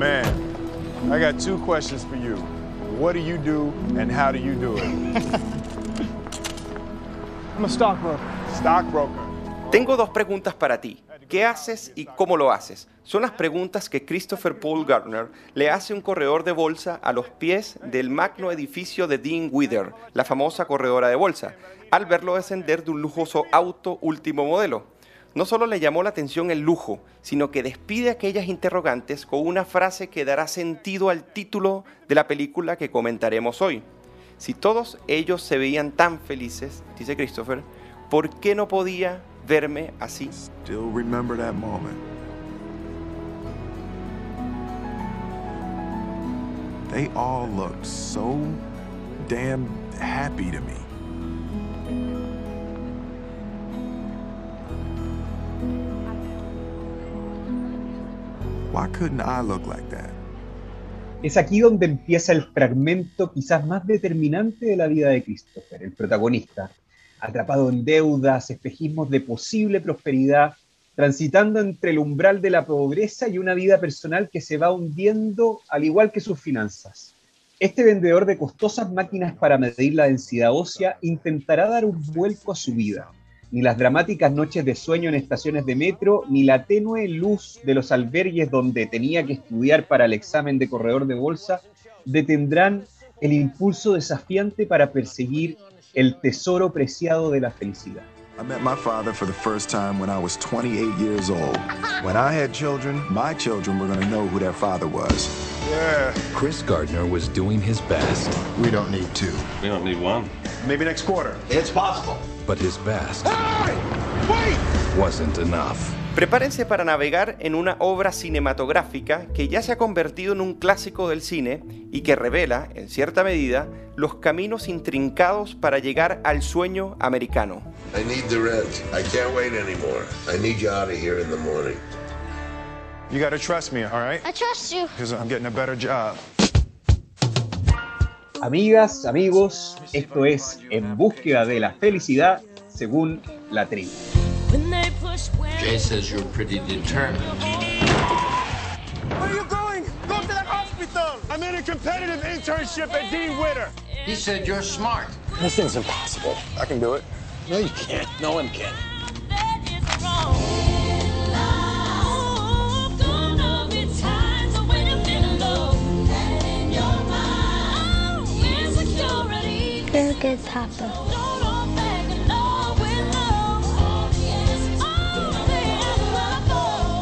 Man, I got two questions for you. What do you do and how do you do it? I'm a stockbroker. Stockbroker. Tengo dos preguntas para ti. ¿Qué haces y cómo lo haces? Son las preguntas que Christopher Paul Gardner le hace a un corredor de bolsa a los pies del magno edificio de Dean Wither, la famosa corredora de bolsa, al verlo descender de un lujoso auto último modelo. No solo le llamó la atención el lujo, sino que despide aquellas interrogantes con una frase que dará sentido al título de la película que comentaremos hoy. Si todos ellos se veían tan felices, dice Christopher, ¿por qué no podía verme así? Still remember that moment. They all looked so damn happy to me. Why couldn't I look like that? Es aquí donde empieza el fragmento quizás más determinante de la vida de Christopher, el protagonista, atrapado en deudas, espejismos de posible prosperidad, transitando entre el umbral de la pobreza y una vida personal que se va hundiendo al igual que sus finanzas. Este vendedor de costosas máquinas para medir la densidad ósea intentará dar un vuelco a su vida. Ni las dramáticas noches de sueño en estaciones de metro, ni la tenue luz de los albergues donde tenía que estudiar para el examen de corredor de bolsa detendrán el impulso desafiante para perseguir el tesoro preciado de la felicidad. I met my father for the first time when I was 28 years old. When I had children, my children were going to know who their father was. Yeah. Chris Gardner was doing his best, We don't need two. We don't need one. Maybe next quarter. It's possible. But his best wasn't enough. Prepárense para navegar en una obra cinematográfica que ya se ha convertido en un clásico del cine y que revela, en cierta medida, los caminos intrincados para llegar al sueño americano. I need the rent. I can't wait anymore. I need you out of here in the morning. You got to trust me, all right? I trust you. Because I'm getting a better job. Amigas, amigos, esto es En búsqueda de la felicidad según la tribu. Jay says you're pretty determined. Where are you going? Go to the hospital. I'm in a competitive internship at Dean Witter. He said you're smart. This thing's impossible. I can do it. No, you can't. No one can. Good papa.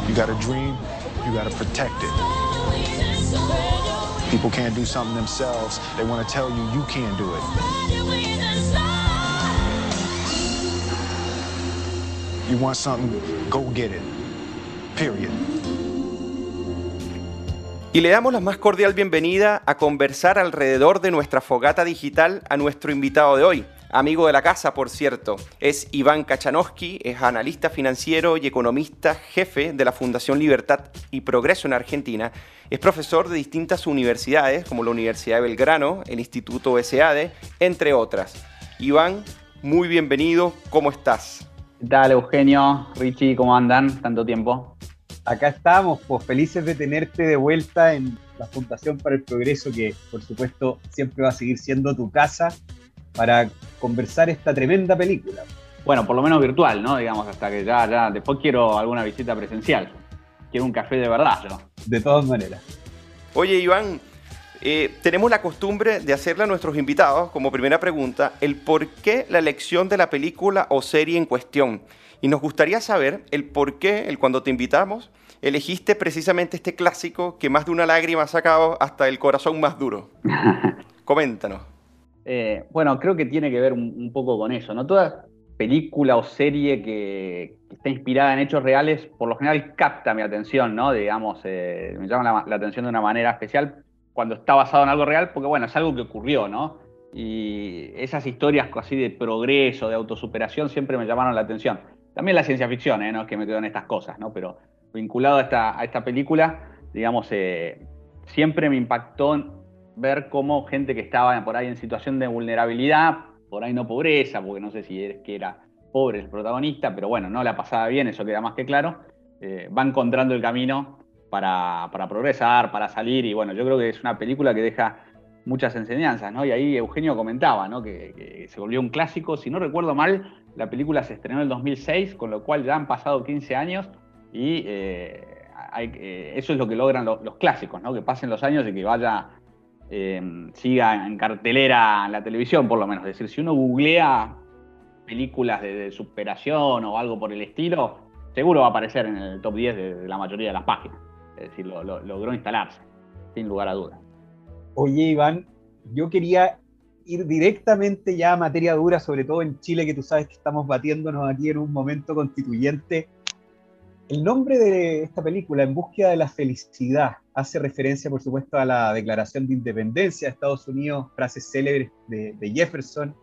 You got a dream, you got to protect it. People can't do something themselves. They want to tell you you can't do it. You want something, go get it. Period. Y le damos la más cordial bienvenida a conversar alrededor de nuestra fogata digital a nuestro invitado de hoy. Amigo de la casa, por cierto. Es Iván Kachanowski, es analista financiero y economista jefe de la Fundación Libertad y Progreso en Argentina. Es profesor de distintas universidades, como la Universidad de Belgrano, el Instituto SADE, entre otras. Iván, muy bienvenido, ¿cómo estás? ¿Qué tal, Eugenio? Richie, ¿cómo andan? Tanto tiempo. Acá estamos, pues felices de tenerte de vuelta en la Fundación para el Progreso, que por supuesto siempre va a seguir siendo tu casa para conversar esta tremenda película. Bueno, por lo menos virtual, ¿no? Digamos, hasta que ya, ya, después quiero alguna visita presencial. Quiero un café de verdad, yo. De todas maneras. Oye, Iván, eh, tenemos la costumbre de hacerle a nuestros invitados, como primera pregunta, el por qué la elección de la película o serie en cuestión. Y nos gustaría saber el por qué, el cuando te invitamos, elegiste precisamente este clásico que más de una lágrima ha sacado hasta el corazón más duro. Coméntanos. Eh, bueno, creo que tiene que ver un, un poco con eso, ¿no? Toda película o serie que, que está inspirada en hechos reales, por lo general capta mi atención, ¿no? Digamos, eh, me llama la, la atención de una manera especial cuando está basado en algo real, porque bueno, es algo que ocurrió, ¿no? Y esas historias así de progreso, de autosuperación, siempre me llamaron la atención. También la ciencia ficción, ¿eh? No es que me quedo en estas cosas, ¿no? Pero vinculado a esta, a esta película, digamos, eh, siempre me impactó ver cómo gente que estaba por ahí en situación de vulnerabilidad, por ahí no pobreza, porque no sé si es que era pobre el protagonista, pero bueno, no la pasaba bien, eso queda más que claro, eh, va encontrando el camino para, para progresar, para salir. Y bueno, yo creo que es una película que deja muchas enseñanzas, ¿no? Y ahí Eugenio comentaba, ¿no? Que, se volvió un clásico. Si no recuerdo mal, la película se estrenó en el 2006, con lo cual ya han pasado 15 años y eh, eh, eso es lo que logran los clásicos, ¿no? Que pasen los años y que vaya, eh, siga en cartelera en la televisión, por lo menos. Es decir, si uno googlea películas de, superación o algo por el estilo, seguro va a aparecer en el top 10 de, la mayoría de las páginas. Es decir, logró instalarse, sin lugar a dudas. Oye, Iván, yo quería ir directamente ya a materia dura, sobre todo en Chile, que tú sabes que estamos batiéndonos aquí en un momento constituyente. El nombre de esta película, En búsqueda de la felicidad, hace referencia, por supuesto, a la Declaración de Independencia de Estados Unidos, frases célebres de, de Jefferson,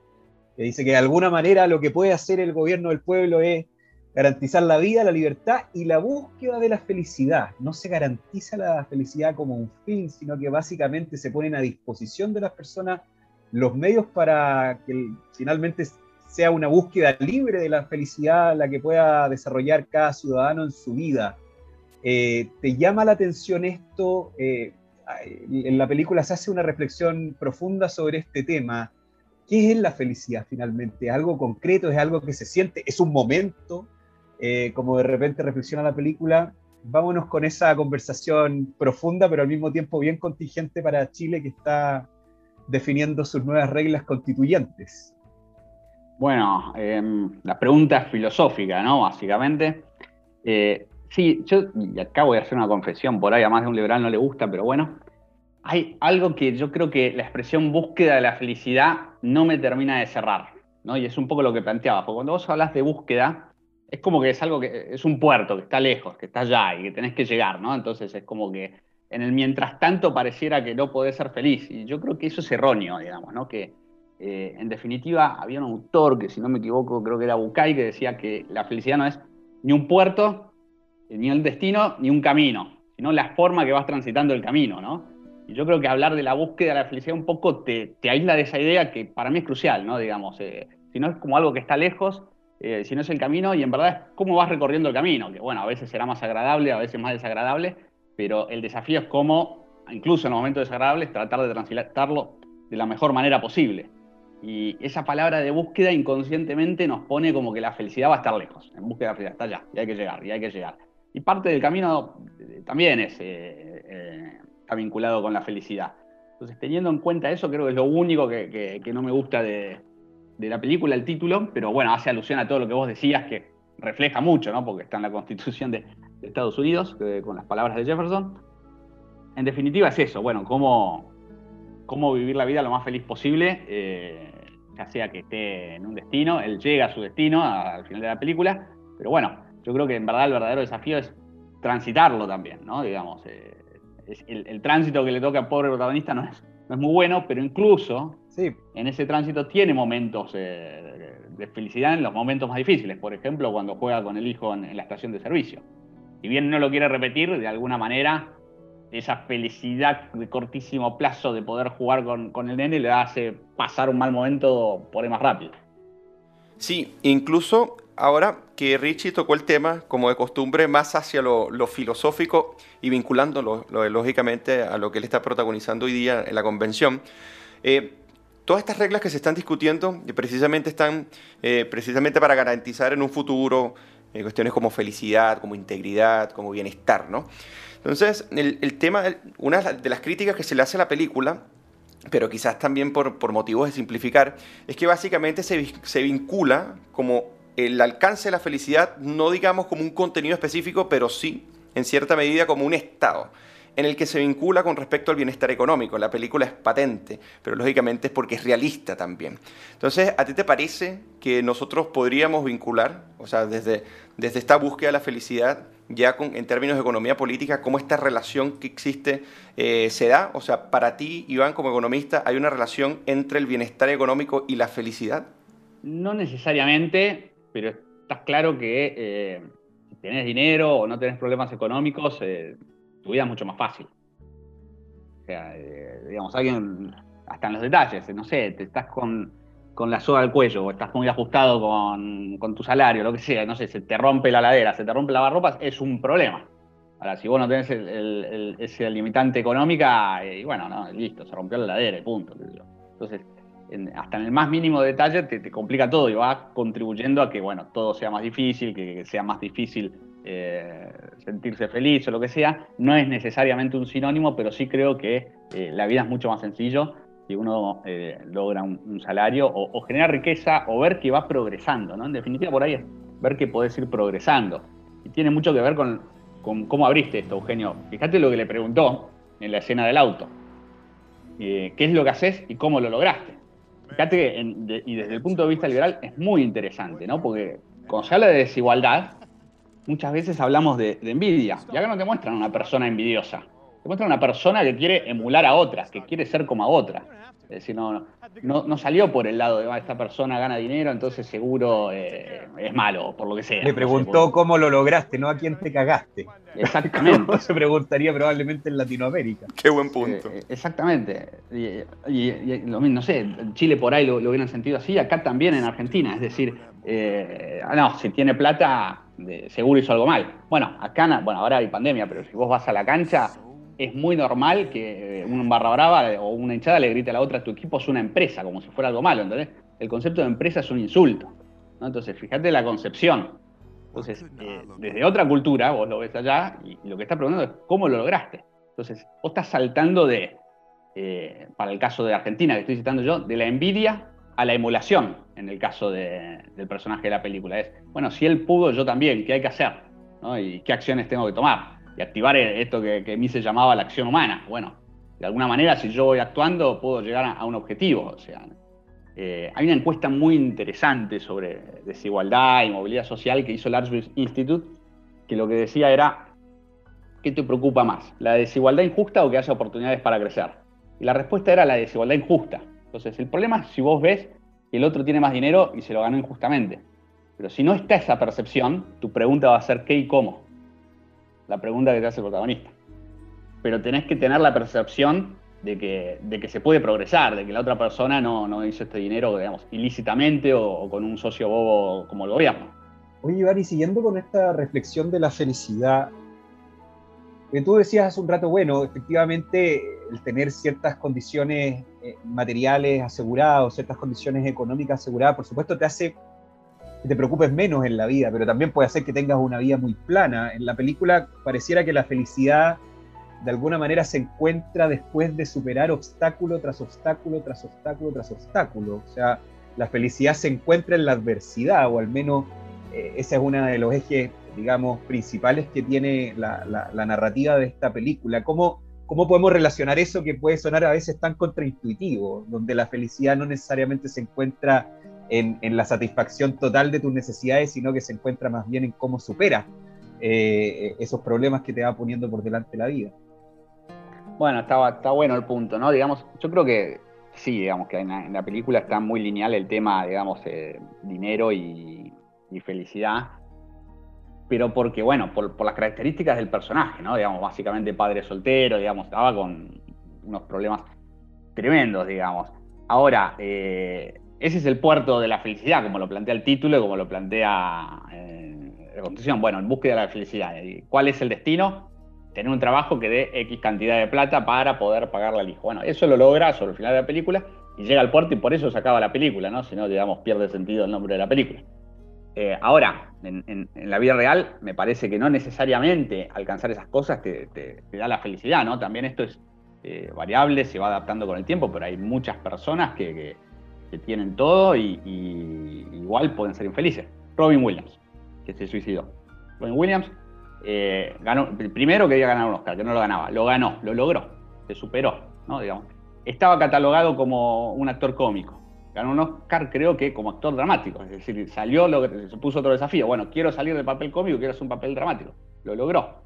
que dice que de alguna manera lo que puede hacer el gobierno del pueblo es garantizar la vida, la libertad y la búsqueda de la felicidad. No se garantiza la felicidad como un fin, sino que básicamente se ponen a disposición de las personas los medios para que finalmente sea una búsqueda libre de la felicidad la que pueda desarrollar cada ciudadano en su vida. Eh, ¿Te llama la atención esto? Eh, en la película se hace una reflexión profunda sobre este tema. ¿Qué es la felicidad finalmente? ¿Es algo concreto? ¿Es algo que se siente? ¿Es un momento? Eh, como de repente reflexiona la película, vámonos con esa conversación profunda, pero al mismo tiempo bien contingente para Chile que está definiendo sus nuevas reglas constituyentes. Bueno, em, la pregunta es filosófica, ¿no? Básicamente. Eh, sí, yo y acabo de hacer una confesión por ahí, a más de un liberal no le gusta, pero bueno. Hay algo que yo creo que la expresión búsqueda de la felicidad no me termina de cerrar, ¿no? Y es un poco lo que planteaba, porque cuando vos hablas de búsqueda, es como que es algo que es un puerto que está lejos, que está allá y que tenés que llegar, ¿no? Entonces es como que en el mientras tanto pareciera que no podés ser feliz. Y yo creo que eso es erróneo, digamos, ¿no? Que eh, en definitiva había un autor que, si no me equivoco, creo que era Bucay, que decía que la felicidad no es ni un puerto, ni un destino, ni un camino, sino la forma que vas transitando el camino, ¿no? Y yo creo que hablar de la búsqueda de la felicidad un poco te, aísla de esa idea que para mí es crucial, ¿no? Digamos, eh, si no es como algo que está lejos, eh, si no es el camino, y en verdad es cómo vas recorriendo el camino, que bueno, a veces será más agradable, a veces más desagradable, pero el desafío es cómo, incluso en los momentos desagradables, tratar de transitarlo de la mejor manera posible. Y esa palabra de búsqueda inconscientemente nos pone como que la felicidad va a estar lejos, en búsqueda de la felicidad, está allá, y hay que llegar, y hay que llegar. Y parte del camino eh, también es, eh, está vinculado con la felicidad. Entonces, teniendo en cuenta eso, creo que es lo único que no me gusta de, de la película el título, pero bueno, hace alusión a todo lo que vos decías, que refleja mucho, ¿no? Porque está en la Constitución de, Estados Unidos, con las palabras de Jefferson. En definitiva es eso, bueno, cómo, cómo vivir la vida lo más feliz posible, eh, ya sea que esté en un destino, él llega a su destino al final de la película, pero bueno, yo creo que en verdad el verdadero desafío es transitarlo también, ¿no? Digamos, eh, el, tránsito que le toca al pobre protagonista no es, no es muy bueno, pero incluso en ese tránsito tiene momentos eh, de felicidad en los momentos más difíciles. Por ejemplo, cuando juega con el hijo en, la estación de servicio. Si bien no lo quiere repetir, de alguna manera esa felicidad de cortísimo plazo de poder jugar con, el nene le hace pasar un mal momento por ahí más rápido. Sí, incluso ahora que Richie tocó el tema, como de costumbre, más hacia lo, filosófico y vinculándolo lógicamente a lo que él está protagonizando hoy día en la convención, eh, Todas estas reglas que se están discutiendo precisamente están eh, precisamente para garantizar en un futuro eh, cuestiones como felicidad, como integridad, como bienestar, ¿no? Entonces, el, tema, una de las críticas que se le hace a la película, pero quizás también por, por motivos de simplificar, es que básicamente se, se vincula como el alcance de la felicidad, no digamos como un contenido específico, pero sí, en cierta medida, como un estado en el que se vincula con respecto al bienestar económico. La película es patente, pero lógicamente es porque es realista también. Entonces, ¿a ti te parece que nosotros podríamos vincular, o sea, desde, desde esta búsqueda de la felicidad, ya en términos de economía política, cómo esta relación que existe eh, se da? O sea, para ti, Iván, como economista, ¿hay una relación entre el bienestar económico y la felicidad? No necesariamente, pero está claro que eh, si tenés dinero o no tenés problemas económicos, eh, tu vida es mucho más fácil. O sea, eh, digamos, alguien, hasta en los detalles, no sé, te estás con, la soga al cuello, o estás muy ajustado con, tu salario, lo que sea, no sé, se te rompe la ladera, se te rompe la lavarropas, es un problema. Ahora, si vos no tenés el, el, ese limitante económica, y bueno, no, listo, se rompió la ladera y punto. Entonces, hasta en el más mínimo detalle te, complica todo y va contribuyendo a que, bueno, todo sea más difícil, que, sea más difícil eh, sentirse feliz o lo que sea. No es necesariamente un sinónimo, pero sí creo que eh, la vida es mucho más sencillo si uno eh, logra un, salario o, o, genera riqueza o ver que va progresando, ¿no? En definitiva, por ahí es ver que podés ir progresando. Y tiene mucho que ver con, cómo abriste esto, Eugenio. Fíjate lo que le preguntó en la escena del auto. ¿Qué es lo que haces y cómo lo lograste? Fíjate que, y desde el punto de vista liberal, es muy interesante, ¿no? Porque cuando se habla de desigualdad, muchas veces hablamos de, de envidia. Y acá no te muestran una persona envidiosa. Te muestran una persona que quiere emular a otras, que quiere ser como a otra. Es decir, no, no, salió por el lado de ah, esta persona gana dinero, entonces seguro eh, es malo, por lo que sea. Le preguntó cómo lo lograste, no a quién te cagaste. Exactamente. se preguntaría probablemente en Latinoamérica. Qué buen punto. Eh, exactamente. Y, no sé, en Chile por ahí lo, hubieran sentido así, acá también en Argentina. Es decir, eh, no, si tiene plata, seguro hizo algo mal. Bueno, acá, bueno, ahora hay pandemia, pero si vos vas a la cancha, es muy normal que un barra brava o una hinchada le grite a la otra, tu equipo es una empresa, como si fuera algo malo, ¿entendés? El concepto de empresa es un insulto. Entonces, fíjate la concepción. Entonces, eh, desde otra cultura, vos lo ves allá, y, lo que está preguntando es cómo lo lograste. Entonces, vos estás saltando de, eh, para el caso de Argentina, que estoy citando yo, de la envidia a la emulación, en el caso del personaje de la película. Es, bueno, si él pudo, yo también, ¿qué hay que hacer? ¿Y qué acciones tengo que tomar? y activar esto que, que a mí se llamaba la acción humana. Bueno, de alguna manera, si yo voy actuando, puedo llegar a, un objetivo. O sea, eh, hay una encuesta muy interesante sobre desigualdad y movilidad social que hizo el Archbishop Institute, que lo que decía era, ¿qué te preocupa más? ¿La desigualdad injusta o que haya oportunidades para crecer? Y la respuesta era la desigualdad injusta. Entonces, el problema es si vos ves que el otro tiene más dinero y se lo ganó injustamente. Pero si no está esa percepción, tu pregunta va a ser qué y cómo la pregunta que te hace el protagonista. Pero tenés que tener la percepción de que, de que se puede progresar, de que la otra persona no, no hizo este dinero, digamos, ilícitamente o, con un socio bobo como el gobierno. Oye, Iván, y siguiendo con esta reflexión de la felicidad, que tú decías hace un rato, bueno, efectivamente el tener ciertas condiciones eh, materiales aseguradas, ciertas condiciones económicas aseguradas, por supuesto te hace te preocupes menos en la vida, pero también puede hacer que tengas una vida muy plana. En la película pareciera que la felicidad de alguna manera se encuentra después de superar obstáculo tras obstáculo, tras obstáculo, tras obstáculo. O sea, la felicidad se encuentra en la adversidad, o al menos eh, ese es uno de los ejes, digamos, principales que tiene la, la, narrativa de esta película. ¿Cómo, ¿Cómo podemos relacionar eso que puede sonar a veces tan contraintuitivo, donde la felicidad no necesariamente se encuentra en, la satisfacción total de tus necesidades, sino que se encuentra más bien en cómo supera eh, esos problemas que te va poniendo por delante la vida. Bueno, está, está bueno el punto, ¿no? Digamos, yo creo que sí, digamos que en la, película está muy lineal el tema, digamos, eh, dinero y, felicidad, pero porque, bueno, por, las características del personaje, ¿no? Digamos, básicamente padre soltero, digamos, estaba con unos problemas tremendos, digamos. Ahora, eh, ese es el puerto de la felicidad, como lo plantea el título y como lo plantea eh, la Constitución. Bueno, en búsqueda de la felicidad. ¿Cuál es el destino? Tener un trabajo que dé X cantidad de plata para poder pagarle al hijo. Bueno, eso lo logra sobre el final de la película y llega al puerto y por eso se acaba la película, ¿no? Si no, digamos, pierde sentido el nombre de la película. Eh, ahora, en, la vida real, me parece que no necesariamente alcanzar esas cosas te, da la felicidad, ¿no? También esto es eh, variable, se va adaptando con el tiempo, pero hay muchas personas que tienen todo y, igual pueden ser infelices. Robin Williams, que se suicidó. Robin Williams eh, ganó, primero quería ganar un Oscar, que no lo ganaba, lo ganó, lo logró, se superó, ¿no? Digamos. Estaba catalogado como un actor cómico. Ganó un Oscar, creo que como actor dramático. Es decir, salió, lo que, se puso otro desafío. Bueno, quiero salir del papel cómico, quiero hacer un papel dramático. Lo logró.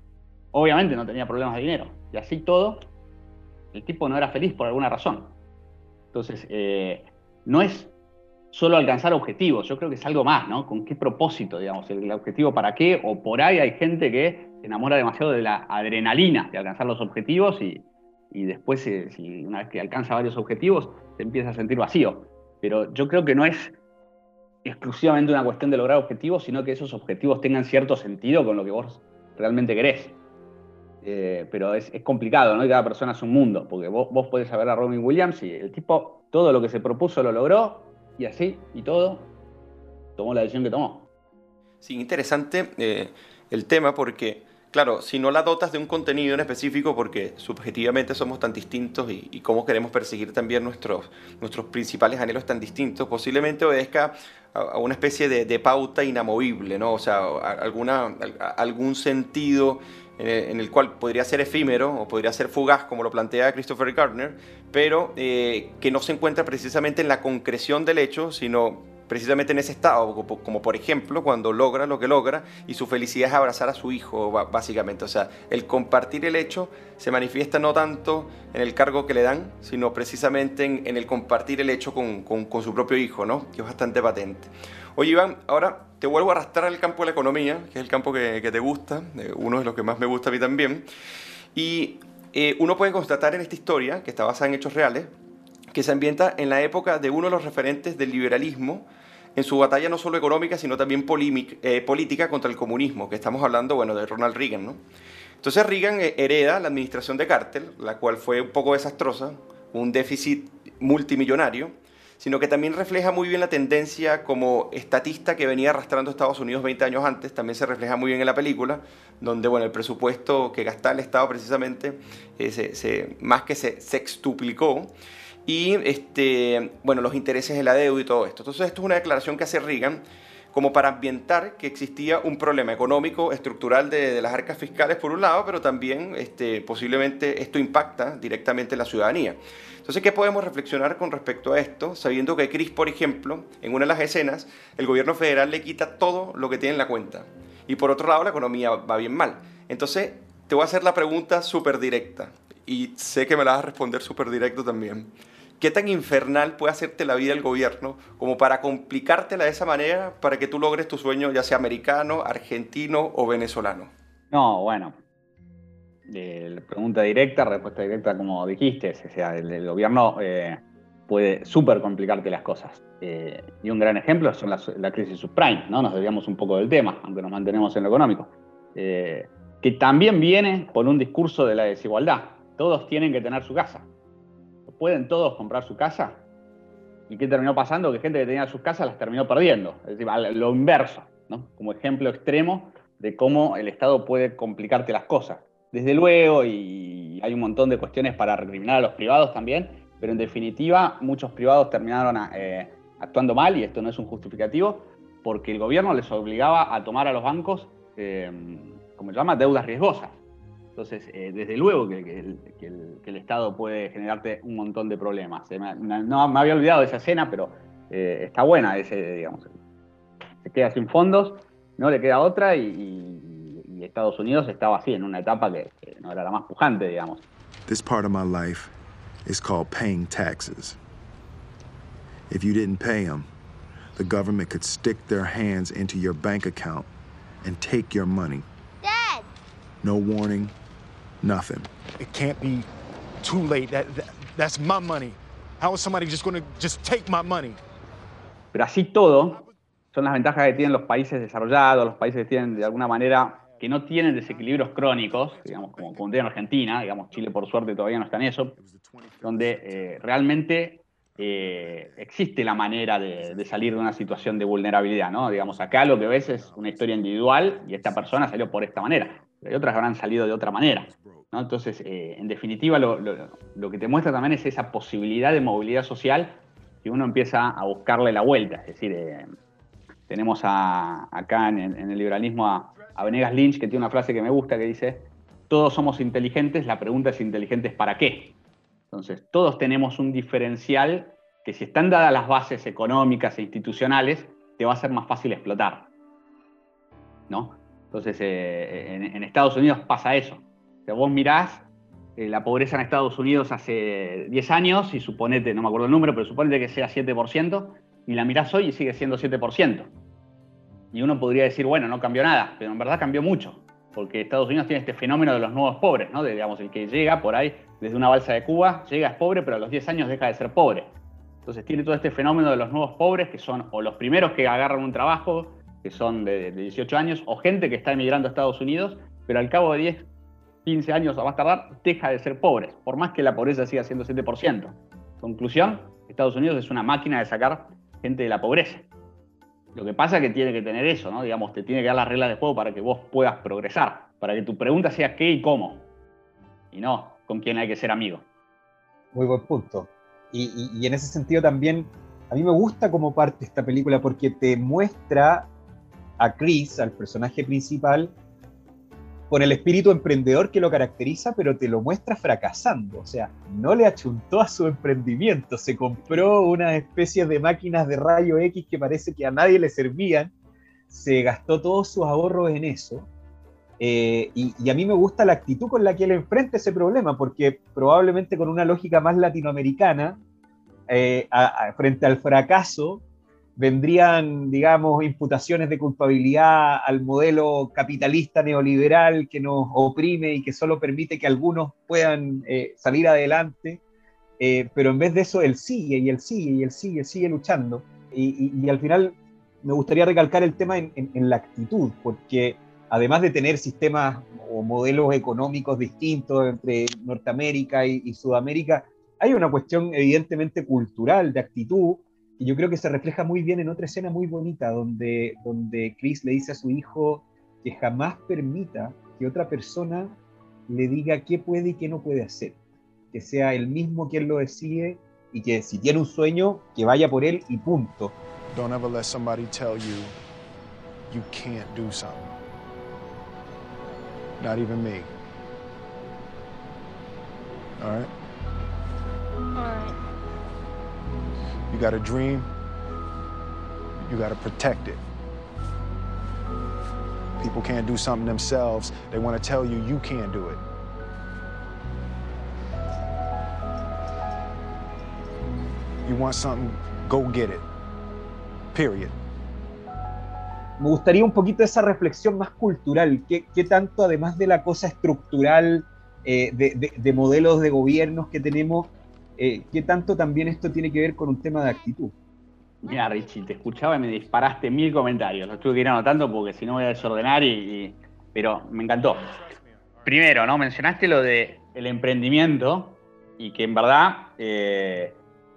Obviamente no tenía problemas de dinero. Y así todo, el tipo no era feliz por alguna razón. Entonces, eh, no es solo alcanzar objetivos, yo creo que es algo más, ¿no? ¿Con qué propósito, digamos? ¿El objetivo para qué? O por ahí hay gente que se enamora demasiado de la adrenalina de alcanzar los objetivos y, después, eh, una vez que alcanza varios objetivos, se empieza a sentir vacío. Pero yo creo que no es exclusivamente una cuestión de lograr objetivos, sino que esos objetivos tengan cierto sentido con lo que vos realmente querés. eh, pero es, complicado, ¿no? Y cada persona es un mundo, porque vos, vos podés saber a Robin Williams y el tipo todo lo que se propuso lo logró, y así, y todo, tomó la decisión que tomó. Sí, interesante eh, el tema porque Claro, si no la dotas de un contenido en específico, porque subjetivamente somos tan distintos y, cómo queremos perseguir también nuestros, nuestros principales anhelos tan distintos, posiblemente obedezca a, una especie de, pauta inamovible, ¿no? O sea, alguna, algún sentido en el, cual podría ser efímero o podría ser fugaz, como lo plantea Christopher Gardner, pero eh, que no se encuentra precisamente en la concreción del hecho, sino precisamente en ese estado, como por ejemplo cuando logra lo que logra y su felicidad es abrazar a su hijo, básicamente. O sea, el compartir el hecho se manifiesta no tanto en el cargo que le dan, sino precisamente en, el compartir el hecho con, su propio hijo, ¿no? Que es bastante patente. Oye, Iván, ahora te vuelvo a arrastrar al campo de la economía, que es el campo que, te gusta, eh, uno de los que más me gusta a mí también. Y eh, uno puede constatar en esta historia, que está basada en hechos reales, que se ambienta en la época de uno de los referentes del liberalismo, en su batalla no solo económica, sino también eh, política contra el comunismo, que estamos hablando, bueno, de Ronald Reagan, ¿no? Entonces Reagan eh, hereda la administración de Carter, la cual fue un poco desastrosa, un déficit multimillonario, sino que también refleja muy bien la tendencia como estatista que venía arrastrando Estados Unidos 20 años antes, también se refleja muy bien en la película, donde bueno, el presupuesto que gastaba el Estado precisamente eh, se, más que se sextuplicó y este, bueno, los intereses de la deuda y todo esto. Entonces esto es una declaración que hace Reagan como para ambientar que existía un problema económico estructural de, las arcas fiscales por un lado, pero también este, posiblemente esto impacta directamente en la ciudadanía. Entonces, ¿qué podemos reflexionar con respecto a esto? Sabiendo que Chris, por ejemplo, en una de las escenas, el gobierno federal le quita todo lo que tiene en la cuenta. Y por otro lado, la economía va bien mal. Entonces, te voy a hacer la pregunta súper directa. Y sé que me la vas a responder súper directo también. ¿Qué tan infernal puede hacerte la vida el gobierno como para complicártela de esa manera para que tú logres tu sueño, ya sea americano, argentino o venezolano? No, bueno. Eh, pregunta directa, respuesta directa, como dijiste. O sea, el, gobierno eh, puede súper complicarte las cosas. Eh, y un gran ejemplo son la, crisis subprime, ¿no? Nos desviamos un poco del tema, aunque nos mantenemos en lo económico. que también viene por un discurso de la desigualdad. Todos tienen que tener su casa pueden todos comprar su casa. ¿Y qué terminó pasando? Que gente que tenía sus casas las terminó perdiendo. Es decir, lo inverso. Como ejemplo extremo de cómo el Estado puede complicarte las cosas. Desde luego, y hay un montón de cuestiones para recriminar a los privados también, pero en definitiva muchos privados terminaron eh, actuando mal, y esto no es un justificativo, porque el gobierno les obligaba a tomar a los bancos, eh, como se llama, deudas riesgosas. Entonces, eh, desde luego que, el, Estado puede generarte un montón de problemas. Eh, no, me había olvidado de esa escena, pero eh, está buena, ese, digamos. Se queda sin fondos, no le queda otra y, Estados Unidos estaba así, en una etapa que, no era la más pujante, digamos. This part of my life is called paying taxes. If you didn't pay them, the government could stick their hands into your bank account and take your money. Dad! No warning, nothing. It can't be too late. That, that's my money. How is somebody just going to just take my money? Pero así todo, son las ventajas que tienen los países desarrollados, los países que tienen de alguna manera que no tienen desequilibrios crónicos, digamos, como, como tiene Argentina, digamos, Chile por suerte todavía no está en eso, donde eh, realmente eh, existe la manera de, de, salir de una situación de vulnerabilidad, ¿no? Digamos, acá lo que ves es una historia individual y esta persona salió por esta manera hay otras habrán salido de otra manera. Entonces, eh, en definitiva, lo, que te muestra también es esa posibilidad de movilidad social que uno empieza a buscarle la vuelta. Es decir, eh, tenemos acá en, el liberalismo a, a, Venegas Lynch que tiene una frase que me gusta que dice, todos somos inteligentes, la pregunta es inteligentes para qué. Entonces, todos tenemos un diferencial que si están dadas las bases económicas e institucionales, te va a ser más fácil explotar. ¿no? Entonces, eh, en, Estados Unidos pasa eso. O vos mirás eh, la pobreza en Estados Unidos hace 10 años y suponete, no me acuerdo el número, pero suponete que sea 7%, y la mirás hoy y sigue siendo 7%. Y uno podría decir, bueno, no cambió nada, pero en verdad cambió mucho, porque Estados Unidos tiene este fenómeno de los nuevos pobres, ¿no? Digamos, el que llega por ahí desde una balsa de Cuba, llega, es pobre, pero a los 10 años deja de ser pobre. Entonces tiene todo este fenómeno de los nuevos pobres, que son o los primeros que agarran un trabajo, que son de, 18 años, o gente que está emigrando a Estados Unidos, pero al cabo de 10, 15 años a más tardar, deja de ser pobres, por más que la pobreza siga siendo 7%. Conclusión, Estados Unidos es una máquina de sacar gente de la pobreza. Lo que pasa es que tiene que tener eso, ¿no? Digamos, te tiene que dar las reglas de juego para que vos puedas progresar, para que tu pregunta sea qué y cómo, y no con quién hay que ser amigo. Muy buen punto. Y, y en ese sentido también, a mí me gusta como parte esta película porque te muestra a Chris, al personaje principal, con el espíritu emprendedor que lo caracteriza, pero te lo muestra fracasando. O sea, no le achuntó a su emprendimiento, se compró una especie de máquinas de rayo X que parece que a nadie le servían, se gastó todos sus ahorros en eso. Eh, y, a mí me gusta la actitud con la que él enfrenta ese problema, porque probablemente con una lógica más latinoamericana, eh, frente al fracaso, vendrían, digamos, imputaciones de culpabilidad al modelo capitalista neoliberal que nos oprime y que solo permite que algunos puedan eh, salir adelante. Eh, pero en vez de eso, él sigue y él sigue y él sigue, sigue luchando. Y, al final me gustaría recalcar el tema en, la actitud, porque además de tener sistemas o modelos económicos distintos entre Norteamérica y Sudamérica, hay una cuestión evidentemente cultural, de actitud, y yo creo que se refleja muy bien en otra escena muy bonita, donde, donde Chris le dice a su hijo que jamás permita que otra persona le diga qué puede y qué no puede hacer. Que sea el mismo quien lo decide y que si tiene un sueño, que vaya por él y punto. Don't ever let somebody tell you you can't do something. Not even me. All right? All right. You got a dream, you got to protect it. People can't do something themselves, they want to tell you you can't do it. You want something, go get it. Period. Me gustaría un poquito esa reflexión más cultural. ¿Qué, qué tanto, además de la cosa estructural eh, de, de, de modelos de gobiernos que tenemos, eh, ¿qué tanto también esto tiene que ver con un tema de actitud? Mira, Richie, te escuchaba y me disparaste mil comentarios. Los tuve que ir anotando porque si no voy a desordenar y, Pero me encantó. Primero, ¿no? Mencionaste lo de el emprendimiento y que en verdad eh,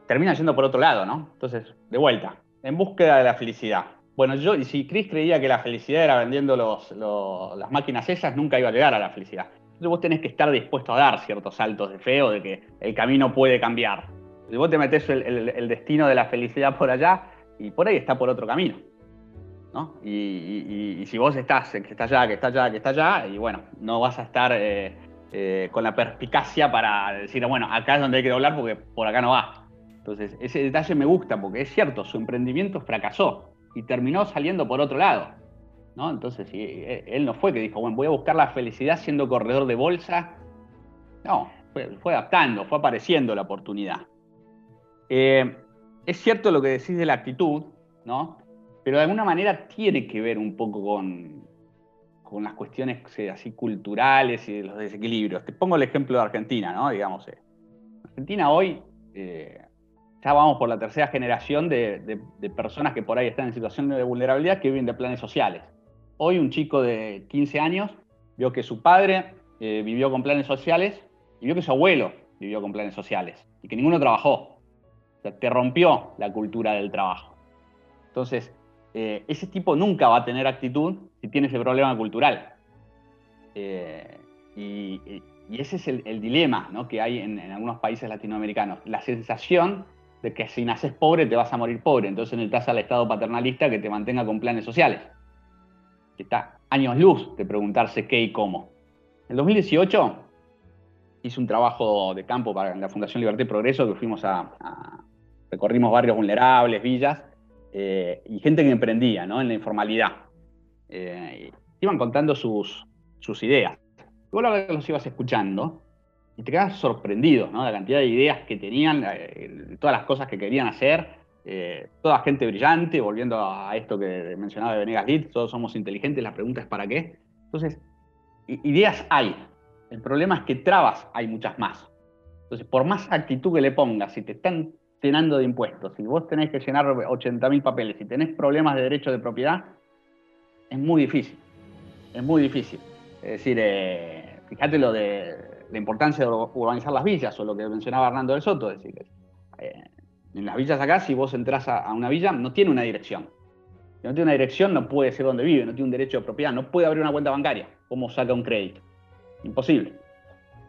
termina yendo por otro lado, ¿no? Entonces, de vuelta, en búsqueda de la felicidad. Bueno, yo, y si Chris creía que la felicidad era vendiendo las máquinas esas, nunca iba a llegar a la felicidad. Entonces vos tenés que estar dispuesto a dar ciertos saltos de fe o de que el camino puede cambiar. Si vos te metés el, destino de la felicidad por allá y por ahí está por otro camino. ¿no? Y, si vos estás, que está allá, que está allá, que está allá, y bueno, no vas a estar eh, eh, con la perspicacia para decir, bueno, acá es donde hay que doblar porque por acá no va. Entonces, ese detalle me gusta porque es cierto, su emprendimiento fracasó y terminó saliendo por otro lado. ¿No? Entonces, e, él no fue que dijo, bueno, voy a buscar la felicidad siendo corredor de bolsa. No, fue, adaptando, fue apareciendo la oportunidad. Eh, es cierto lo que decís de la actitud, ¿no? Pero de alguna manera tiene que ver un poco con, las cuestiones eh, así culturales y los desequilibrios. Te pongo el ejemplo de Argentina, ¿no? Digamos, eh, Argentina hoy ya vamos por la tercera generación de, personas que por ahí están en situación de vulnerabilidad que viven de planes sociales. Hoy un chico de 15 años vio que su padre eh, vivió con planes sociales y vio que su abuelo vivió con planes sociales y que ninguno trabajó. O sea, te rompió la cultura del trabajo. Entonces, eh, ese tipo nunca va a tener actitud si tiene ese problema cultural. Eh, y, ese es el, dilema que hay en, en, algunos países latinoamericanos. La sensación de que si naces pobre te vas a morir pobre. Entonces necesitas al Estado paternalista que te mantenga con planes sociales que está años luz de preguntarse qué y cómo. En 2018 hice un trabajo de campo para la Fundación Libertad y Progreso, que fuimos a, recorrimos barrios vulnerables, villas, eh, y gente que emprendía ¿no? en la informalidad. Eh, iban contando sus, sus ideas. Luego los ibas escuchando y te quedas sorprendido ¿no? de la cantidad de ideas que tenían, de todas las cosas que querían hacer, eh, toda gente brillante, volviendo a esto que mencionaba de Venegas Lid, todos somos inteligentes, la pregunta es ¿para qué? Entonces, ideas hay. El problema es que trabas hay muchas más. Entonces, por más actitud que le pongas, si te están llenando de impuestos, si vos tenés que llenar 80.000 papeles, si tenés problemas de derecho de propiedad, es muy difícil. Es muy difícil. Es decir, eh, fíjate lo de la importancia de urbanizar las villas, o lo que mencionaba Hernando del Soto, es decir, eh, en las villas acá, si vos entras a, una villa, no tiene una dirección. Si no tiene una dirección, no puede ser donde vive, no tiene un derecho de propiedad, no puede abrir una cuenta bancaria. ¿Cómo saca un crédito? Imposible.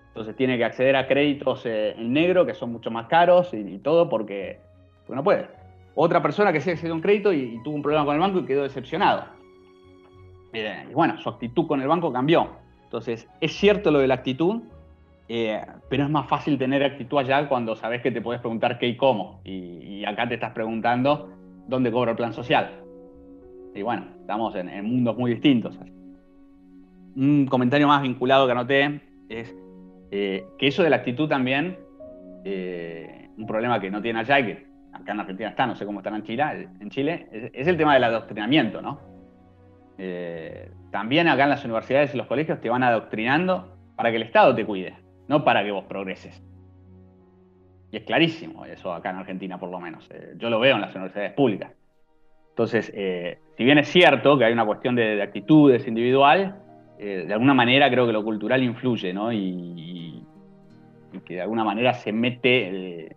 Entonces tiene que acceder a créditos eh, en negro, que son mucho más caros y, todo, porque, no puede. Otra persona que sí accedió a un crédito y, y tuvo un problema con el banco y quedó decepcionado. Eh, y bueno, su actitud con el banco cambió. Entonces, es cierto lo de la actitud, eh, pero es más fácil tener actitud allá cuando sabes que te puedes preguntar qué y cómo. Y, acá te estás preguntando dónde cobro el plan social. Y bueno, estamos en, mundos muy distintos. Un comentario más vinculado que anoté es eh, que eso de la actitud también, eh, un problema que no tiene allá y que acá en Argentina está, no sé cómo están en Chile, en Chile es, es el tema del adoctrinamiento, ¿no? También acá en las universidades y los colegios te van adoctrinando para que el Estado te cuide, no para que vos progreses. Y es clarísimo eso acá en Argentina, por lo menos. Eh, yo lo veo en las universidades públicas. Entonces, eh, si bien es cierto que hay una cuestión de, de actitudes individual, eh, de alguna manera creo que lo cultural influye, ¿no? Y, que de alguna manera se mete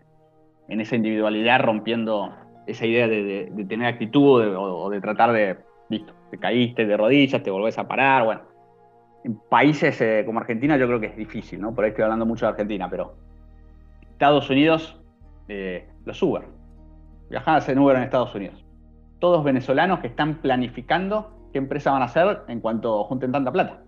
en esa individualidad rompiendo esa idea de, tener actitud o- o de tratar de, listo, te caíste de rodillas, te volvés a parar, bueno. Países eh, como Argentina yo creo que es difícil, ¿no? Por ahí estoy hablando mucho de Argentina, pero Estados Unidos, eh, los Uber. Viajadas en Uber en Estados Unidos. Todos venezolanos que están planificando qué empresa van a hacer en cuanto junten tanta plata.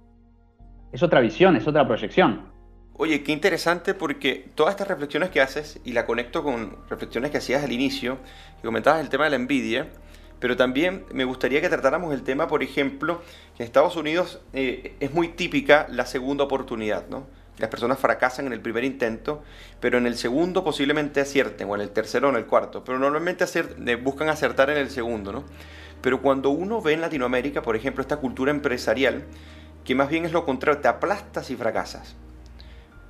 Es otra visión, es otra proyección. Oye, qué interesante porque todas estas reflexiones que haces, y la conecto con reflexiones que hacías al inicio, que comentabas el tema de la envidia, pero también me gustaría que tratáramos el tema, por ejemplo, que en Estados Unidos eh, es muy típica la segunda oportunidad, ¿no? Las personas fracasan en el primer intento, pero en el segundo posiblemente acierten, o en el tercero o en el cuarto, pero normalmente eh, buscan acertar en el segundo, ¿no? Pero cuando uno ve en Latinoamérica, por ejemplo, esta cultura empresarial, que más bien es lo contrario, te aplastas y fracasas.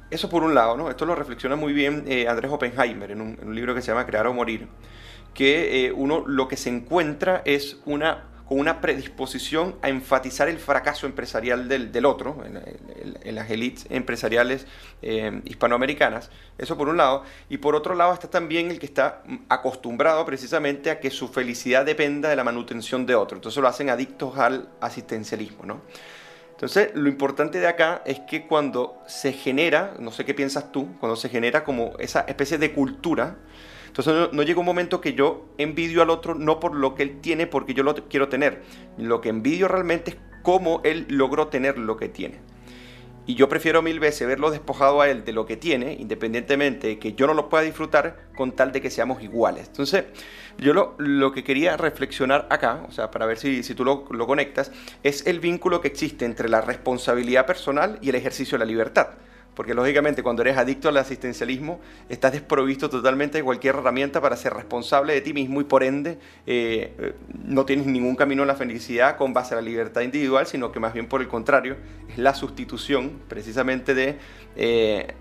Eso por un lado, ¿no? Esto lo reflexiona muy bien eh, Andrés Oppenheimer en un libro que se llama Crear o Morir, que eh, uno lo que se encuentra es una con una predisposición a enfatizar el fracaso empresarial del, del otro, en, las élites empresariales eh, hispanoamericanas, eso por un lado, y por otro lado está también el que está acostumbrado precisamente a que su felicidad dependa de la manutención de otro, entonces lo hacen adictos al asistencialismo, ¿no? Entonces, lo importante de acá es que cuando se genera, no sé qué piensas tú, cuando se genera como esa especie de cultura, entonces no, no llega un momento que yo envidio al otro no por lo que él tiene, porque yo lo quiero tener. Lo que envidio realmente es cómo él logró tener lo que tiene. Y yo prefiero mil veces verlo despojado a él de lo que tiene, independientemente de que yo no lo pueda disfrutar, con tal de que seamos iguales. Entonces, yo lo, lo que quería reflexionar acá, o sea, para ver si, si tú lo, lo conectas, es el vínculo que existe entre la responsabilidad personal y el ejercicio de la libertad. Porque lógicamente cuando eres adicto al asistencialismo estás desprovisto totalmente de cualquier herramienta para ser responsable de ti mismo y por ende eh, eh, no tienes ningún camino a la felicidad con base a la libertad individual, sino que más bien por el contrario es la sustitución precisamente de, eh,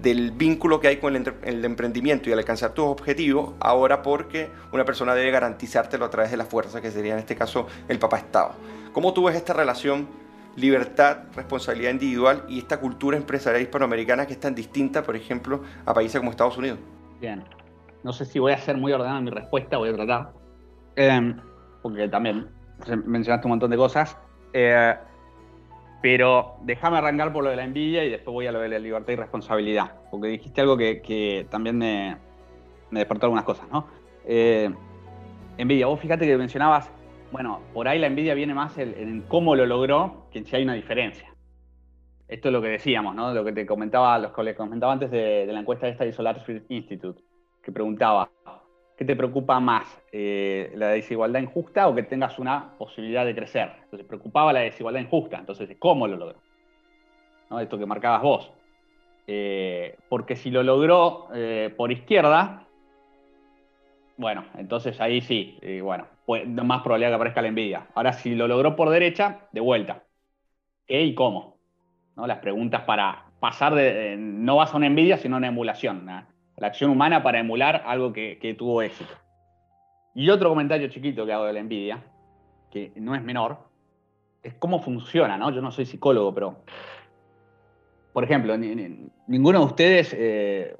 del vínculo que hay con el emprendimiento y al alcanzar tus objetivos, ahora porque una persona debe garantizártelo a través de la fuerza, que sería en este caso el papá Estado. ¿Cómo tú ves esta relación libertad, responsabilidad individual y esta cultura empresarial hispanoamericana que es tan distinta, por ejemplo, a países como Estados Unidos? Bien. No sé si voy a ser muy ordenado en mi respuesta, voy a tratar. Eh, porque también mencionaste un montón de cosas. Eh, pero déjame arrancar por lo de la envidia y después voy a lo de la libertad y responsabilidad. Porque dijiste algo que, también me, me despertó algunas cosas, ¿no? Eh, envidia, vos fíjate que mencionabas, bueno, por ahí la envidia viene más en, cómo lo logró que si hay una diferencia. Esto es lo que decíamos, ¿no? Lo que te comentaba, los que comentaba antes de, de la encuesta de esta de Solar Street Institute, que preguntaba, ¿qué te preocupa más? eh, ¿La desigualdad injusta o que tengas una posibilidad de crecer? Entonces, preocupaba la desigualdad injusta. Entonces, ¿cómo lo logró? ¿No? Esto que marcabas vos. Eh, porque si lo logró eh, por izquierda, bueno, entonces ahí sí, eh, bueno, pues, más probabilidad que aparezca la envidia. Ahora, si lo logró por derecha, de vuelta. ¿Qué y cómo? ¿no? Las preguntas para pasar de, eh, no vas a una envidia, sino a una emulación. La acción humana para emular algo que, tuvo éxito. Y otro comentario chiquito que hago de la envidia, que no es menor, es cómo funciona, ¿no? Yo no soy psicólogo, pero por ejemplo, ni- ninguno de ustedes, eh,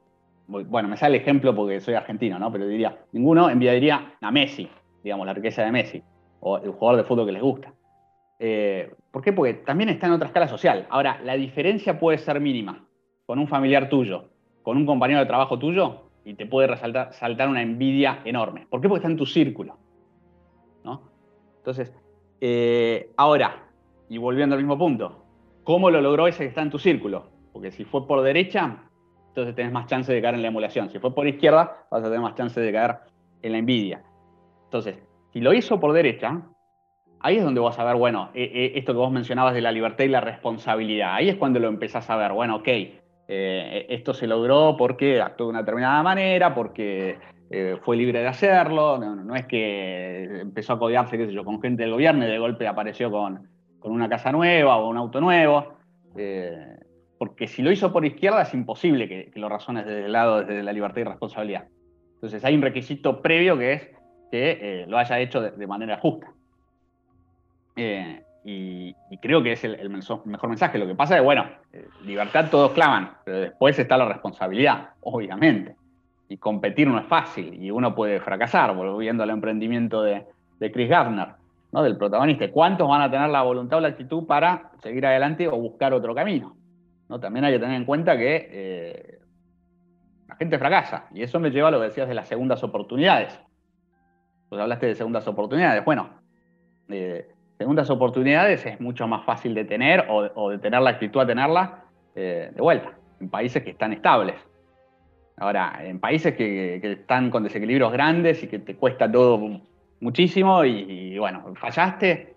bueno, me sale el ejemplo porque soy argentino, ¿no? Pero diría, ninguno enviaría a Messi, digamos, la riqueza de Messi, o el jugador de fútbol que les gusta. Eh, ¿Por qué? Porque también está en otra escala social. Ahora, la diferencia puede ser mínima con un familiar tuyo, con un compañero de trabajo tuyo, y te puede resaltar, saltar una envidia enorme. ¿Por qué? Porque está en tu círculo. ¿no? Entonces, eh, ahora, y volviendo al mismo punto, ¿cómo lo logró ese que está en tu círculo? Porque si fue por derecha, entonces tenés más chance de caer en la emulación. Si fue por izquierda, vas a tener más chance de caer en la envidia. Entonces, si lo hizo por derecha, ahí es donde vas a ver, bueno, eh, eh, esto que vos mencionabas de la libertad y la responsabilidad. Ahí es cuando lo empezás a ver, bueno, ok, eh, esto se logró porque actuó de una determinada manera, porque fue libre de hacerlo, no, es que empezó a codearse, qué sé yo, con gente del gobierno y de golpe apareció con, una casa nueva o un auto nuevo. Porque si lo hizo por izquierda es imposible que, lo razones desde el lado desde la libertad y responsabilidad. Entonces hay un requisito previo que es que eh, lo haya hecho de, manera justa. Eh, y, creo que es el, mejor mensaje. Lo que pasa es bueno, eh, libertad todos claman, pero después está la responsabilidad, obviamente. Y competir no es fácil y uno puede fracasar, volviendo al emprendimiento de, de Chris Gardner, ¿no? del protagonista. ¿Cuántos van a tener la voluntad o la actitud para seguir adelante o buscar otro camino? ¿No? También hay que tener en cuenta que eh, la gente fracasa. Y eso me lleva a lo que decías de las segundas oportunidades. Pues hablaste de segundas oportunidades. Bueno, eh, segundas oportunidades es mucho más fácil de tener o, de tener la actitud a tenerla eh, de vuelta, en países que están estables. Ahora, en países que, que están con desequilibrios grandes y que te cuesta todo muchísimo y, y, bueno, fallaste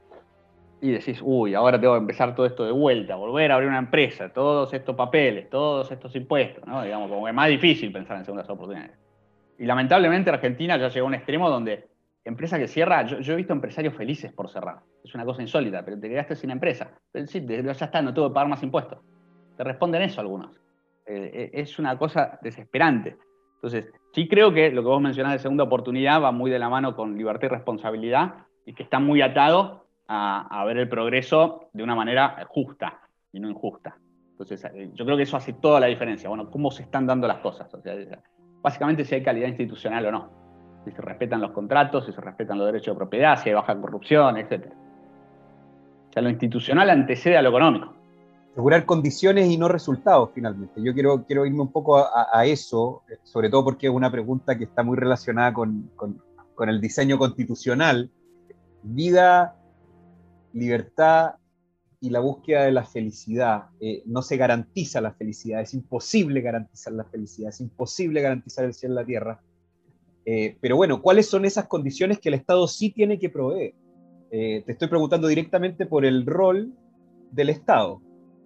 y decís, uy, ahora tengo que empezar todo esto de vuelta, volver a abrir una empresa, todos estos papeles, todos estos impuestos, ¿no? Digamos, como que es más difícil pensar en segundas oportunidades. Y lamentablemente Argentina ya llegó a un extremo donde empresa que cierra, yo, he visto empresarios felices por cerrar. Es una cosa insólita, pero te quedaste sin empresa. Pero sí, ya está, no tengo que pagar más impuestos. Te responden eso algunos. Eh, eh, es una cosa desesperante. Entonces, sí creo que lo que vos mencionás de segunda oportunidad va muy de la mano con libertad y responsabilidad y que está muy atado a, a ver el progreso de una manera justa y no injusta. Entonces, eh, yo creo que eso hace toda la diferencia. Bueno, cómo se están dando las cosas. O sea, básicamente si hay calidad institucional o no. Si se respetan los contratos, si se respetan los derechos de propiedad, si hay baja corrupción, etc. O sea, lo institucional antecede a lo económico. asegurar condiciones y no resultados finalmente. Yo quiero, quiero irme un poco a, a eso, eh, sobre todo porque es una pregunta que está muy relacionada con, con- con el diseño constitucional. Vida, libertad y la búsqueda de la felicidad. Eh, no se garantiza la felicidad, es imposible garantizar la felicidad, es imposible garantizar el cielo en la tierra. Eh, pero bueno, ¿cuáles son esas condiciones que el Estado sí tiene que proveer? Eh, te estoy preguntando directamente por el rol del Estado.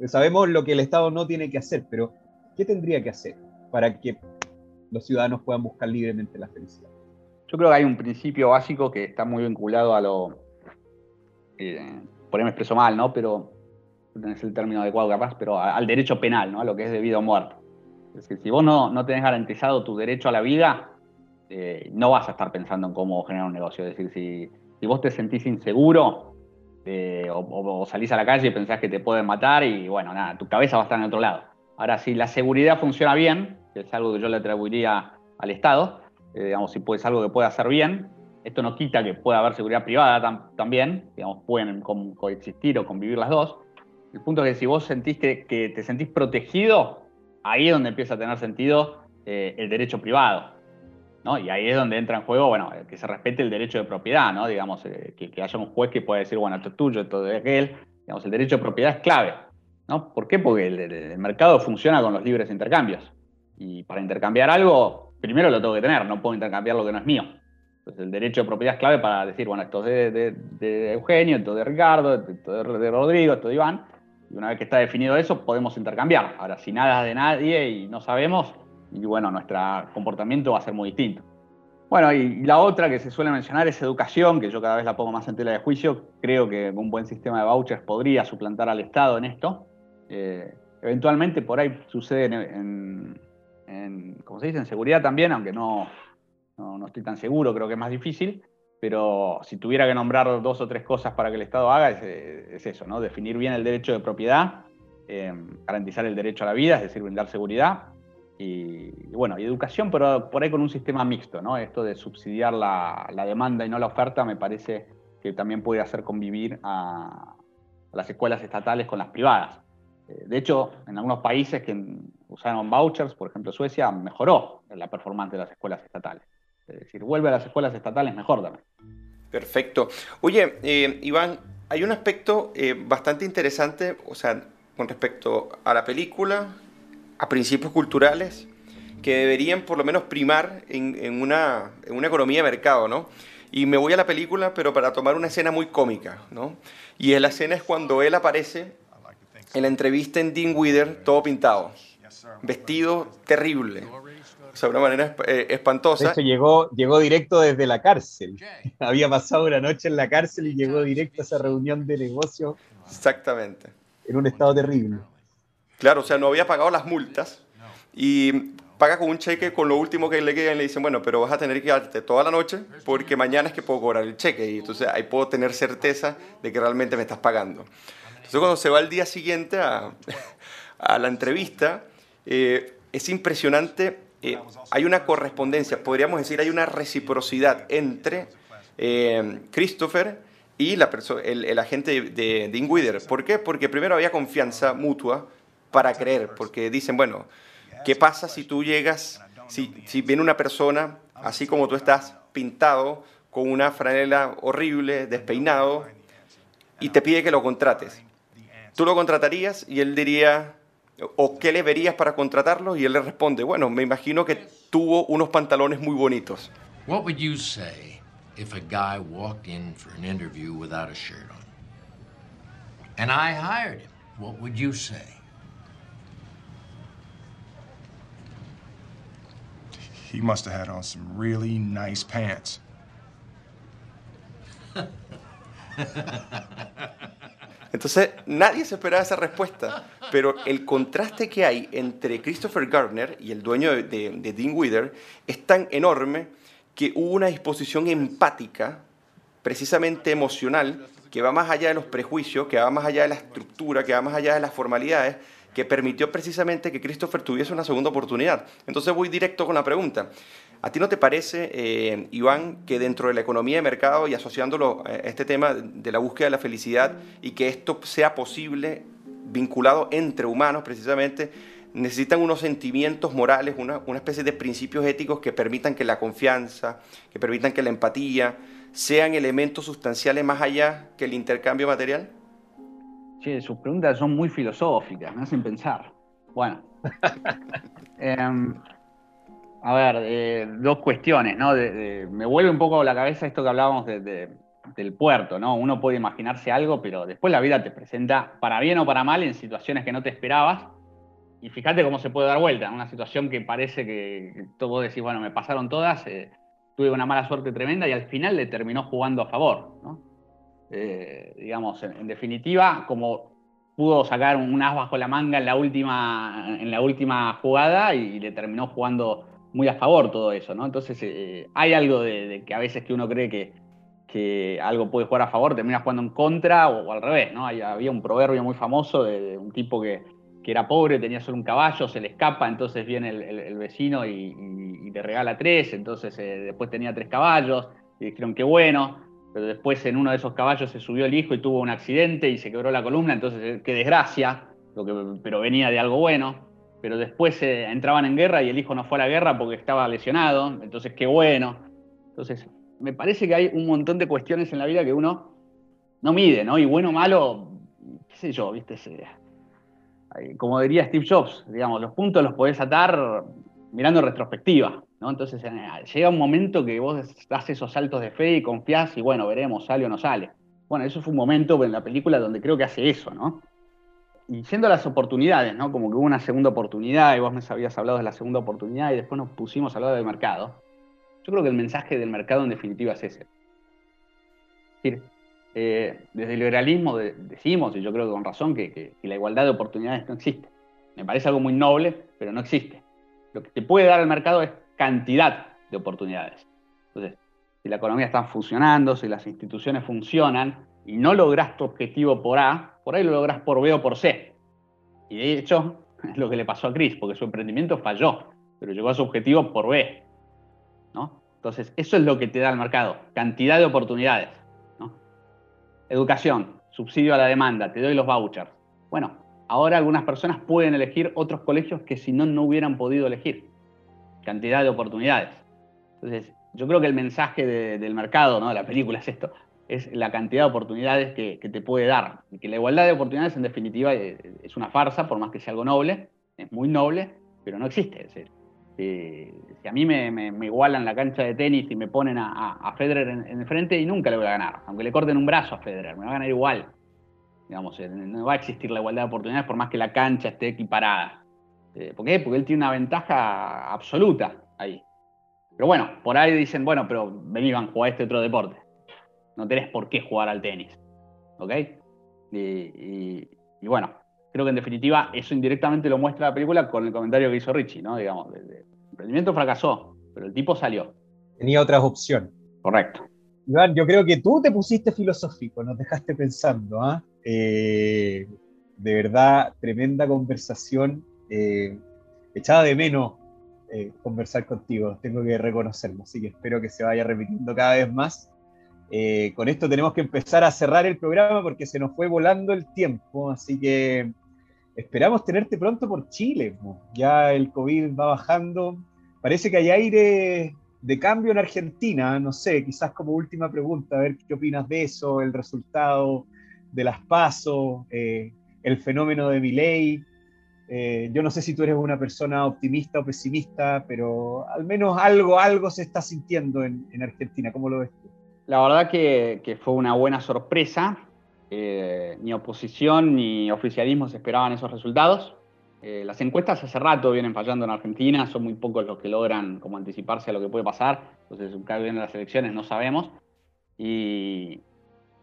Sabemos lo que el Estado no tiene que hacer, pero ¿qué tendría que hacer para que los ciudadanos puedan buscar libremente la felicidad? Yo creo que hay un principio básico que está muy vinculado a lo. Por ahí me expreso mal, ¿no? Pero no es el término adecuado capaz, pero a- al derecho penal, ¿no? A lo que es de vida o muerte. Es que si vos no, no tenés garantizado tu derecho a la vida, eh, no vas a estar pensando en cómo generar un negocio. Es decir, si, si vos te sentís inseguro eh, o, salís a la calle y pensás que te pueden matar y bueno, nada, tu cabeza va a estar en otro lado. Ahora, si la seguridad funciona bien, que es algo que yo le atribuiría al Estado, eh, digamos, si es algo que puede hacer bien, esto no quita que pueda haber seguridad privada tam- también, digamos, pueden co- coexistir o convivir las dos. El punto es que si vos sentís que, te sentís protegido, ahí es donde empieza a tener sentido eh, el derecho privado. ¿no? Y ahí es donde entra en juego, bueno, que se respete el derecho de propiedad, ¿no? Digamos, eh, que, que haya un juez que pueda decir, bueno, esto es tuyo, esto es de aquel. Digamos, el derecho de propiedad es clave, ¿no? ¿Por qué? Porque el- el mercado funciona con los libres intercambios. Y para intercambiar algo, primero lo tengo que tener, no puedo intercambiar lo que no es mío. Entonces, el derecho de propiedad es clave para decir, bueno, esto es de, Eugenio, esto es de Ricardo, esto es de Rodrigo, esto es de Iván. Y una vez que está definido eso, podemos intercambiar. Ahora, si nada de nadie y no sabemos, y bueno, nuestro comportamiento va a ser muy distinto. Bueno, y, la otra que se suele mencionar es educación, que yo cada vez la pongo más en tela de juicio. Creo que un buen sistema de vouchers podría suplantar al Estado en esto. Eh, eventualmente por ahí sucede en, ¿cómo se dice? En seguridad también, aunque no, no, no estoy tan seguro, creo que es más difícil. Pero si tuviera que nombrar dos o tres cosas para que el Estado haga, es, es eso, ¿no? Definir bien el derecho de propiedad, eh, garantizar el derecho a la vida, es decir, brindar seguridad, y, bueno, y educación, pero por ahí con un sistema mixto, ¿no? Esto de subsidiar la, demanda y no la oferta me parece que también puede hacer convivir a, las escuelas estatales con las privadas. Eh, de hecho, en algunos países que usaron vouchers, por ejemplo Suecia, mejoró la performance de las escuelas estatales. Es decir, vuelve a las escuelas estatales mejor también. Perfecto. Oye, eh, Iván, hay un aspecto eh, bastante interesante, o sea, con respecto a la película, a principios culturales, que deberían por lo menos primar en, una, en una economía de mercado, ¿no? Y me voy a la película, pero para tomar una escena muy cómica, ¿no? Y la escena es cuando él aparece en la entrevista en Dean Wither, todo pintado, vestido terrible, o sea, de una manera eh, espantosa. De llegó, llegó directo desde la cárcel. Había pasado una noche en la cárcel y llegó directo a esa reunión de negocio. Exactamente. En un estado terrible. Claro, o sea, no había pagado las multas y paga con un cheque con lo último que le queda y le dicen, bueno, pero vas a tener que quedarte toda la noche porque mañana es que puedo cobrar el cheque y entonces ahí puedo tener certeza de que realmente me estás pagando. Entonces cuando se va al día siguiente a, a la entrevista, eh, es impresionante eh, hay una correspondencia, podríamos decir, hay una reciprocidad entre eh, Christopher y el, agente de, de Ingwider. ¿Por qué? Porque primero había confianza mutua para creer, porque dicen, bueno, ¿qué pasa si tú llegas, si viene una persona, así como tú estás, pintado, con una franela horrible, despeinado, y te pide que lo contrates? Tú lo contratarías y él diría, ¿O qué le verías para contratarlo? Y él le responde, bueno, me imagino que tuvo unos pantalones muy bonitos. What would you say if a guy walked in for an interview without a shirt on? And I hired him. What would you say? He must have had on some really nice pants. Entonces, nadie se esperaba esa respuesta, pero el contraste que hay entre Christopher Gardner y el dueño de, de, Dean Wither es tan enorme que hubo una disposición empática, precisamente emocional, que va más allá de los prejuicios, que va más allá de la estructura, que va más allá de las formalidades, que permitió precisamente que Christopher tuviese una segunda oportunidad. Entonces voy directo con la pregunta. ¿A ti no te parece, eh, Iván, que dentro de la economía de mercado y asociándolo a este tema de la búsqueda de la felicidad y que esto sea posible vinculado entre humanos precisamente, necesitan unos sentimientos morales, una, una especie de principios éticos que permitan que la confianza, que permitan que la empatía sean elementos sustanciales más allá que el intercambio material? Sí, sus preguntas son muy filosóficas, me hacen pensar. Bueno, em, a ver, eh, dos cuestiones, ¿no? me vuelve un poco a la cabeza esto que hablábamos del puerto, ¿no? Uno puede imaginarse algo, pero después la vida te presenta, para bien o para mal, en situaciones que no te esperabas. Y fíjate cómo se puede dar vuelta, en una situación que parece que, todo vos decís, bueno, me pasaron todas, eh, tuve una mala suerte tremenda y al final le terminó jugando a favor, ¿no? Eh, digamos, en, definitiva, como pudo sacar un as bajo la manga en la última, en la última jugada y le terminó jugando muy a favor todo eso, ¿no? Entonces eh, hay algo de, que a veces que uno cree que, que, algo puede jugar a favor, termina jugando en contra o, al revés, ¿no? había un proverbio muy famoso de, un tipo que, que, era pobre, tenía solo un caballo, se le escapa, entonces viene el, vecino y, le regala tres, entonces eh, después tenía tres caballos y dijeron qué bueno, pero después en uno de esos caballos se subió el hijo y tuvo un accidente y se quebró la columna, entonces eh, qué desgracia, lo que, pero venía de algo bueno pero después eh, entraban en guerra y el hijo no fue a la guerra porque estaba lesionado, entonces qué bueno. Entonces, me parece que hay un montón de cuestiones en la vida que uno no mide, ¿no? Y bueno o malo, qué sé yo, ¿viste? Como diría Steve Jobs, digamos, los puntos los podés atar mirando retrospectiva, ¿no? Entonces, eh, llega un momento que vos das esos saltos de fe y confiás y bueno, veremos, sale o no sale. Bueno, eso fue un momento en la película donde creo que hace eso, ¿no? y siendo las oportunidades, ¿no? Como que hubo una segunda oportunidad y vos me habías hablado de la segunda oportunidad y después nos pusimos a hablar del mercado. Yo creo que el mensaje del mercado en definitiva es ese. Es decir, eh, desde el liberalismo decimos, y yo creo que con razón, que, la igualdad de oportunidades no existe. Me parece algo muy noble, pero no existe. Lo que te puede dar el mercado es cantidad de oportunidades. Entonces, si la economía está funcionando, si las instituciones funcionan y no logras tu objetivo por A, por ahí lo logras por B o por C. Y de hecho, es lo que le pasó a Chris, porque su emprendimiento falló, pero llegó a su objetivo por B. ¿no? Entonces, eso es lo que te da el mercado, cantidad de oportunidades. ¿no? Educación, subsidio a la demanda, te doy los vouchers. Bueno, ahora algunas personas pueden elegir otros colegios que si no, no hubieran podido elegir. Cantidad de oportunidades. Entonces, yo creo que el mensaje de- del mercado, ¿no? de la película es esto, es la cantidad de oportunidades que, que te puede dar. Y que la igualdad de oportunidades, en definitiva, eh, es una farsa, por más que sea algo noble, es muy noble, pero no existe. Es decir, si, si a mí me, me- me igualan la cancha de tenis y me ponen a, a- a Federer en, el frente, y nunca le voy a ganar, aunque le corten un brazo a Federer, me va a ganar igual. Digamos, eh, no va a existir la igualdad de oportunidades por más que la cancha esté equiparada. Eh, ¿Por qué? Porque él tiene una ventaja absoluta ahí. Pero bueno, por ahí dicen, bueno, pero vení, van, jugá este otro deporte. No tenés por qué jugar al tenis. ¿Ok? Y bueno, creo que en definitiva eso indirectamente lo muestra la película con el comentario que hizo Richie, ¿no? Digamos, el emprendimiento fracasó, pero el tipo salió. Tenía otras opciones. Correcto. Iván, yo creo que tú te pusiste filosófico, nos dejaste pensando, ¿ah? Eh, de verdad, tremenda conversación. eh, echaba de menos eh, conversar contigo, tengo que reconocerlo, así que espero que se vaya repitiendo cada vez más. Eh, con esto tenemos que empezar a cerrar el programa porque se nos fue volando el tiempo, así que esperamos tenerte pronto por Chile. Ya el COVID va bajando, parece que hay aire de cambio en Argentina, no sé, quizás como última pregunta, a ver qué opinas de eso, el resultado de las pasos, eh, el fenómeno de Milei. Eh, yo no sé si tú eres una persona optimista o pesimista, pero al menos algo, algo se está sintiendo en, en Argentina. ¿Cómo lo ves tú? La verdad que fue una buena sorpresa. Eh, ni oposición ni oficialismo se esperaban esos resultados. Eh, las encuestas hace rato vienen fallando en Argentina, son muy pocos los que logran como anticiparse a lo que puede pasar. Entonces, cada vez las elecciones, no sabemos. Y,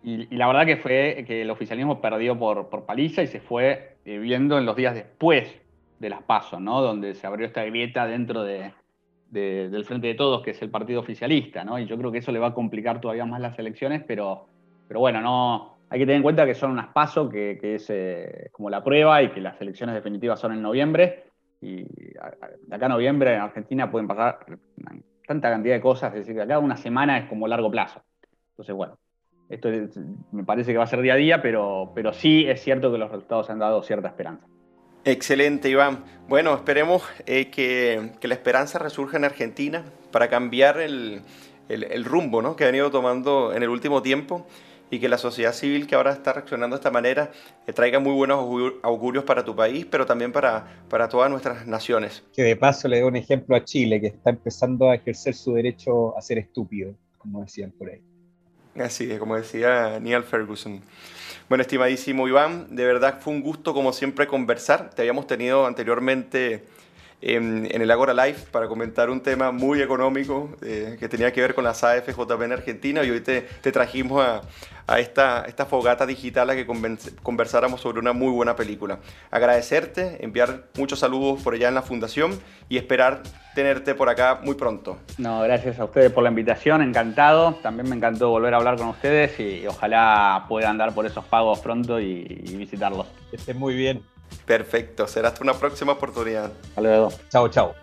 la verdad que fue que el oficialismo perdió por, paliza y se fue eh, viendo en los días después de las pasos, ¿no? Donde se abrió esta grieta dentro de, de- del Frente de Todos, que es el partido oficialista. Y yo creo que eso le va a complicar todavía más las elecciones, pero, pero bueno, no, hay que tener en cuenta que son unas pasos, que, que es eh, como la prueba y que las elecciones definitivas son en noviembre. Y de acá a noviembre en Argentina pueden pasar tanta cantidad de cosas, es decir, de acá una semana es como largo plazo. Entonces, bueno, esto es- me parece que va a ser día a día, pero, pero sí es cierto que los resultados han dado cierta esperanza. Excelente, Iván. Bueno, esperemos eh, que, que la esperanza resurja en Argentina para cambiar el, el- el rumbo ¿no? que han ido tomando en el último tiempo y que la sociedad civil que ahora está reaccionando de esta manera eh, traiga muy buenos augur- augurios para tu país, pero también para, para todas nuestras naciones. Que de paso le doy un ejemplo a Chile, que está empezando a ejercer su derecho a ser estúpido, como decían por ahí. Así es, como decía Neil Ferguson. Bueno, estimadísimo Iván, de verdad fue un gusto como siempre conversar. Te habíamos tenido anteriormente en, en el Agora Live para comentar un tema muy económico eh, que tenía que ver con las AFJP en Argentina y hoy te, te trajimos a, a esta, esta fogata digital a que conversáramos sobre una muy buena película. Agradecerte, enviar muchos saludos por allá en la fundación y esperar tenerte por acá muy pronto. No, gracias a ustedes por la invitación, encantado. También me encantó volver a hablar con ustedes y ojalá pueda andar por esos pagos pronto y, y visitarlos. Que estén muy bien. Perfecto, será hasta una próxima oportunidad. Hasta luego. Chao, chao.